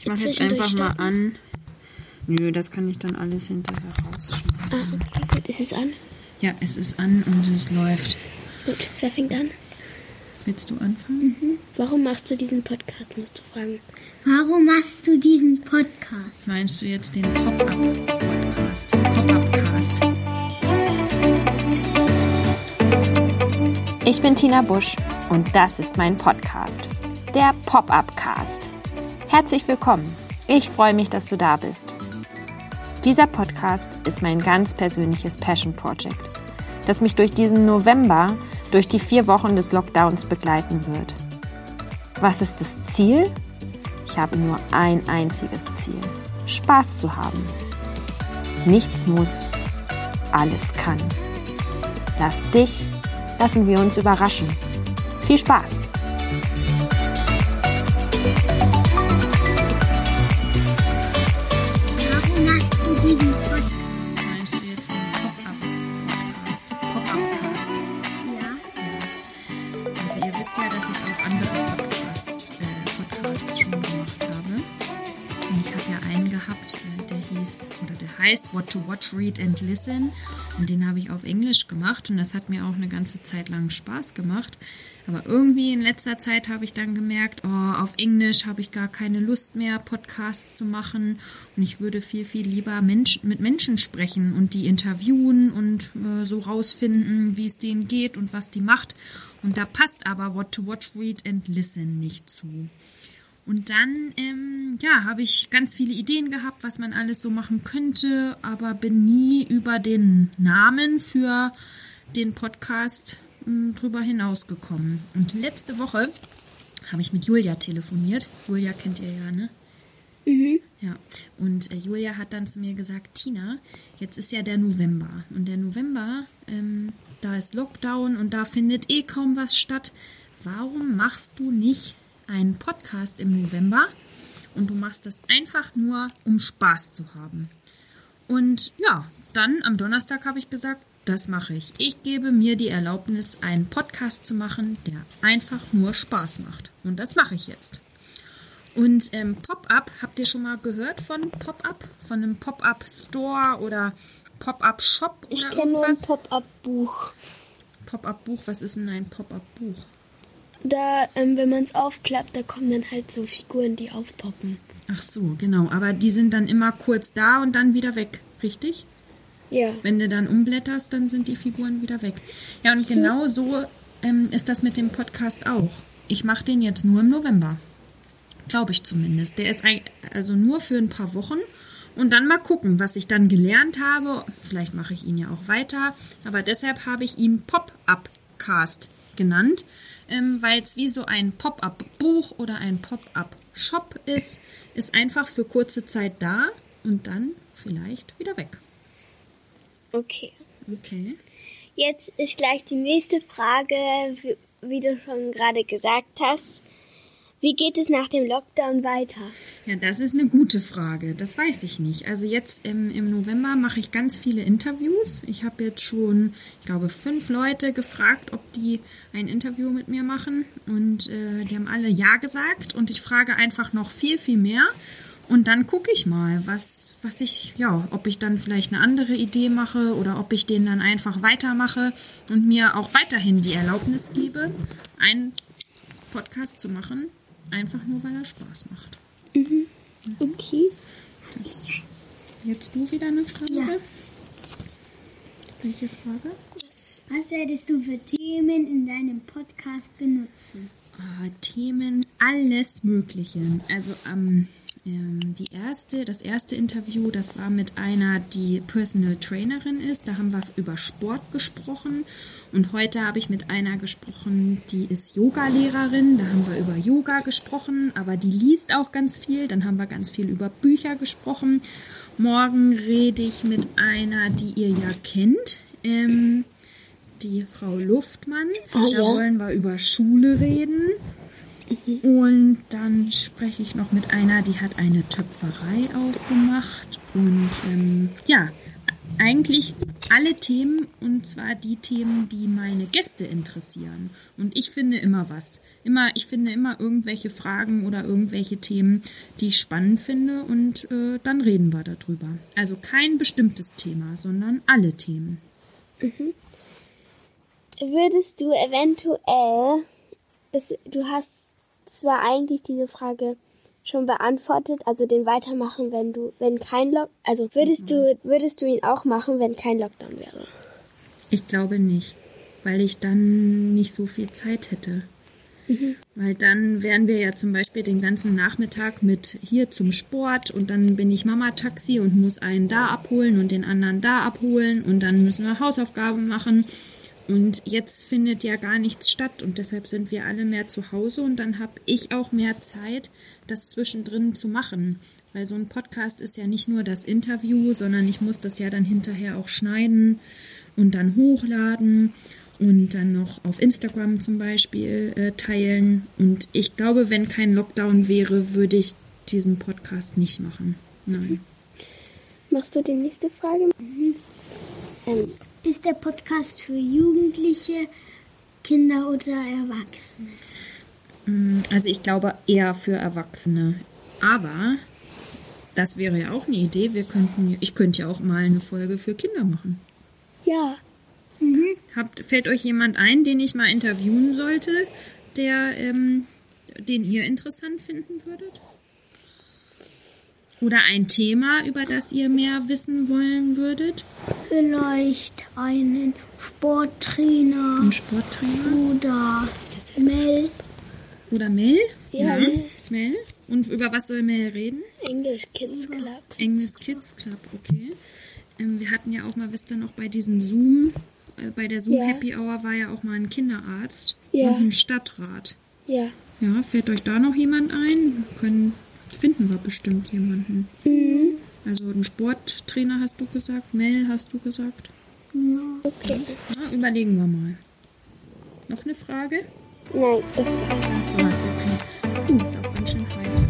Ich mache jetzt einfach mal an. Nö, das kann ich dann alles hinterher rausschneiden. Ah, okay, gut. Ist es an? Ja, es ist an und es läuft. Gut. Wer fängt an? Willst du anfangen? Warum machst du diesen Podcast, musst du fragen. Warum machst du diesen Podcast? Meinst du jetzt den Pop-Up-Podcast? Pop-Up-Cast. Ich bin Tina Busch und das ist mein Podcast, der Pop-up Cast. Herzlich willkommen. Ich freue mich, dass du da bist. Dieser Podcast ist mein ganz persönliches Passion Project, das mich durch diesen November, durch die vier Wochen des Lockdowns begleiten wird. Was ist das Ziel? Ich habe nur ein einziges Ziel. Spaß zu haben. Nichts muss, alles kann. Lass dich, lassen wir uns überraschen. Viel Spaß! Meinst du jetzt den Pop-Up-Podcast? Pop-Up-Cast. Ja. Also ihr wisst ja, dass ich auch andere Podcast, äh, Podcasts schon gemacht habe. Und ich habe ja einen gehabt, äh, der hieß oder der heißt What to Watch, Read and Listen. Und den habe ich auf Englisch gemacht und das hat mir auch eine ganze Zeit lang Spaß gemacht. Aber irgendwie in letzter Zeit habe ich dann gemerkt, oh, auf Englisch habe ich gar keine Lust mehr, Podcasts zu machen. Und ich würde viel, viel lieber Mensch, mit Menschen sprechen und die interviewen und äh, so rausfinden, wie es denen geht und was die macht. Und da passt aber What to Watch, Read and Listen nicht zu. Und dann, ähm, ja, habe ich ganz viele Ideen gehabt, was man alles so machen könnte, aber bin nie über den Namen für den Podcast m, drüber hinausgekommen. Und letzte Woche habe ich mit Julia telefoniert. Julia kennt ihr ja, ne? Ja, und äh, Julia hat dann zu mir gesagt, Tina, jetzt ist ja der November. Und der November, ähm, da ist Lockdown und da findet eh kaum was statt. Warum machst du nicht einen Podcast im November und du machst das einfach nur, um Spaß zu haben? Und ja, dann am Donnerstag habe ich gesagt, das mache ich. Ich gebe mir die Erlaubnis, einen Podcast zu machen, der einfach nur Spaß macht. Und das mache ich jetzt. Und ähm, Pop-up, habt ihr schon mal gehört von Pop-up? Von einem Pop-up-Store oder Pop-up-Shop oder Ich kenne nur ein? Pop-Up-Buch. Pop-up-Buch, was ist denn ein Pop-up-Buch? Da, ähm, wenn man es aufklappt, da kommen dann halt so Figuren, die aufpoppen. Ach so, genau. Aber die sind dann immer kurz da und dann wieder weg, richtig? Ja. Wenn du dann umblätterst, dann sind die Figuren wieder weg. Ja, und genau so ähm, ist das mit dem Podcast auch. Ich mache den jetzt nur im November. Glaube ich zumindest. Der ist also nur für ein paar Wochen. Und dann mal gucken, was ich dann gelernt habe. Vielleicht mache ich ihn ja auch weiter. Aber deshalb habe ich ihn Pop-Up-Cast genannt, ähm, weil es wie so ein Pop-Up-Buch oder ein Pop-Up-Shop ist. Ist einfach für kurze Zeit da und dann vielleicht wieder weg. Okay. Okay. Jetzt ist gleich die nächste Frage, wie, wie du schon gerade gesagt hast. Wie geht es nach dem Lockdown weiter? Ja, das ist eine gute Frage. Das weiß ich nicht. Also jetzt im, im November mache ich ganz viele Interviews. Ich habe jetzt schon, ich glaube, fünf Leute gefragt, ob die ein Interview mit mir machen. Und äh, die haben alle Ja gesagt. Und ich frage einfach noch viel, viel mehr. Und dann gucke ich mal, was, was ich, ja, ob ich dann vielleicht eine andere Idee mache oder ob ich den dann einfach weitermache und mir auch weiterhin die Erlaubnis gebe, einen Podcast zu machen, einfach nur weil er Spaß macht. Okay. Das. Jetzt du wieder eine Frage? Ja. Welche Frage? Was werdest du für Themen in deinem Podcast benutzen? Ah, Themen, alles Mögliche. Also ähm, ähm, die erste, das erste Interview, das war mit einer, die Personal Trainerin ist. Da haben wir über Sport gesprochen. Und heute habe ich mit einer gesprochen, die ist Yoga-Lehrerin. Da haben wir über Yoga gesprochen, aber die liest auch ganz viel. Dann haben wir ganz viel über Bücher gesprochen. Morgen rede ich mit einer, die ihr ja kennt. Ähm, die Frau Luftmann. Ah, da ja. wollen wir über Schule reden. Und dann spreche ich noch mit einer, die hat eine Töpferei aufgemacht. Und ähm, ja, eigentlich alle Themen und zwar die Themen, die meine Gäste interessieren. Und ich finde immer was. Immer, ich finde immer irgendwelche Fragen oder irgendwelche Themen, die ich spannend finde und äh, dann reden wir darüber. Also kein bestimmtes Thema, sondern alle Themen. Mhm. Würdest du eventuell, du hast zwar eigentlich diese Frage schon beantwortet, also den weitermachen, wenn du, wenn kein Lock, also würdest mhm. du, würdest du ihn auch machen, wenn kein Lockdown wäre? Ich glaube nicht, weil ich dann nicht so viel Zeit hätte. Mhm. Weil dann wären wir ja zum Beispiel den ganzen Nachmittag mit hier zum Sport und dann bin ich Mama-Taxi und muss einen da abholen und den anderen da abholen und dann müssen wir Hausaufgaben machen und jetzt findet ja gar nichts statt und deshalb sind wir alle mehr zu Hause und dann habe ich auch mehr Zeit, das zwischendrin zu machen. Weil so ein Podcast ist ja nicht nur das Interview, sondern ich muss das ja dann hinterher auch schneiden und dann hochladen und dann noch auf Instagram zum Beispiel äh, teilen. Und ich glaube, wenn kein Lockdown wäre, würde ich diesen Podcast nicht machen. Nein. Machst du die nächste Frage? Mhm. Ähm, ist der Podcast für Jugendliche, Kinder oder Erwachsene? Mm, also ich glaube eher für Erwachsene. Aber das wäre ja auch eine Idee. Wir könnten, ich könnte ja auch mal eine Folge für Kinder machen. Ja. Mhm. Habt, fällt euch jemand ein, den ich mal interviewen sollte, der, ähm, den ihr interessant finden würdet? Oder ein Thema, über das ihr mehr wissen wollen würdet? Vielleicht einen Sporttrainer. Ein Sporttrainer? Oder Mel. Oder Mel? Ja. ja. Mel. Und über was soll Mel reden? English Kids Club. English Kids Club, okay. Ähm, wir hatten ja auch mal, wisst ihr noch, bei diesem Zoom, äh, bei der Zoom ja. Happy Hour war ja auch mal ein Kinderarzt ja. und ein Stadtrat. Ja. Ja, fällt euch da noch jemand ein? Können finden wir bestimmt jemanden. Mhm. Also einen Sporttrainer hast du gesagt, Mel hast du gesagt. Ja. Okay. Na, überlegen wir mal. Noch eine Frage? Nein, das war's. Das war's, okay. Uh, ist auch ganz schön heiß.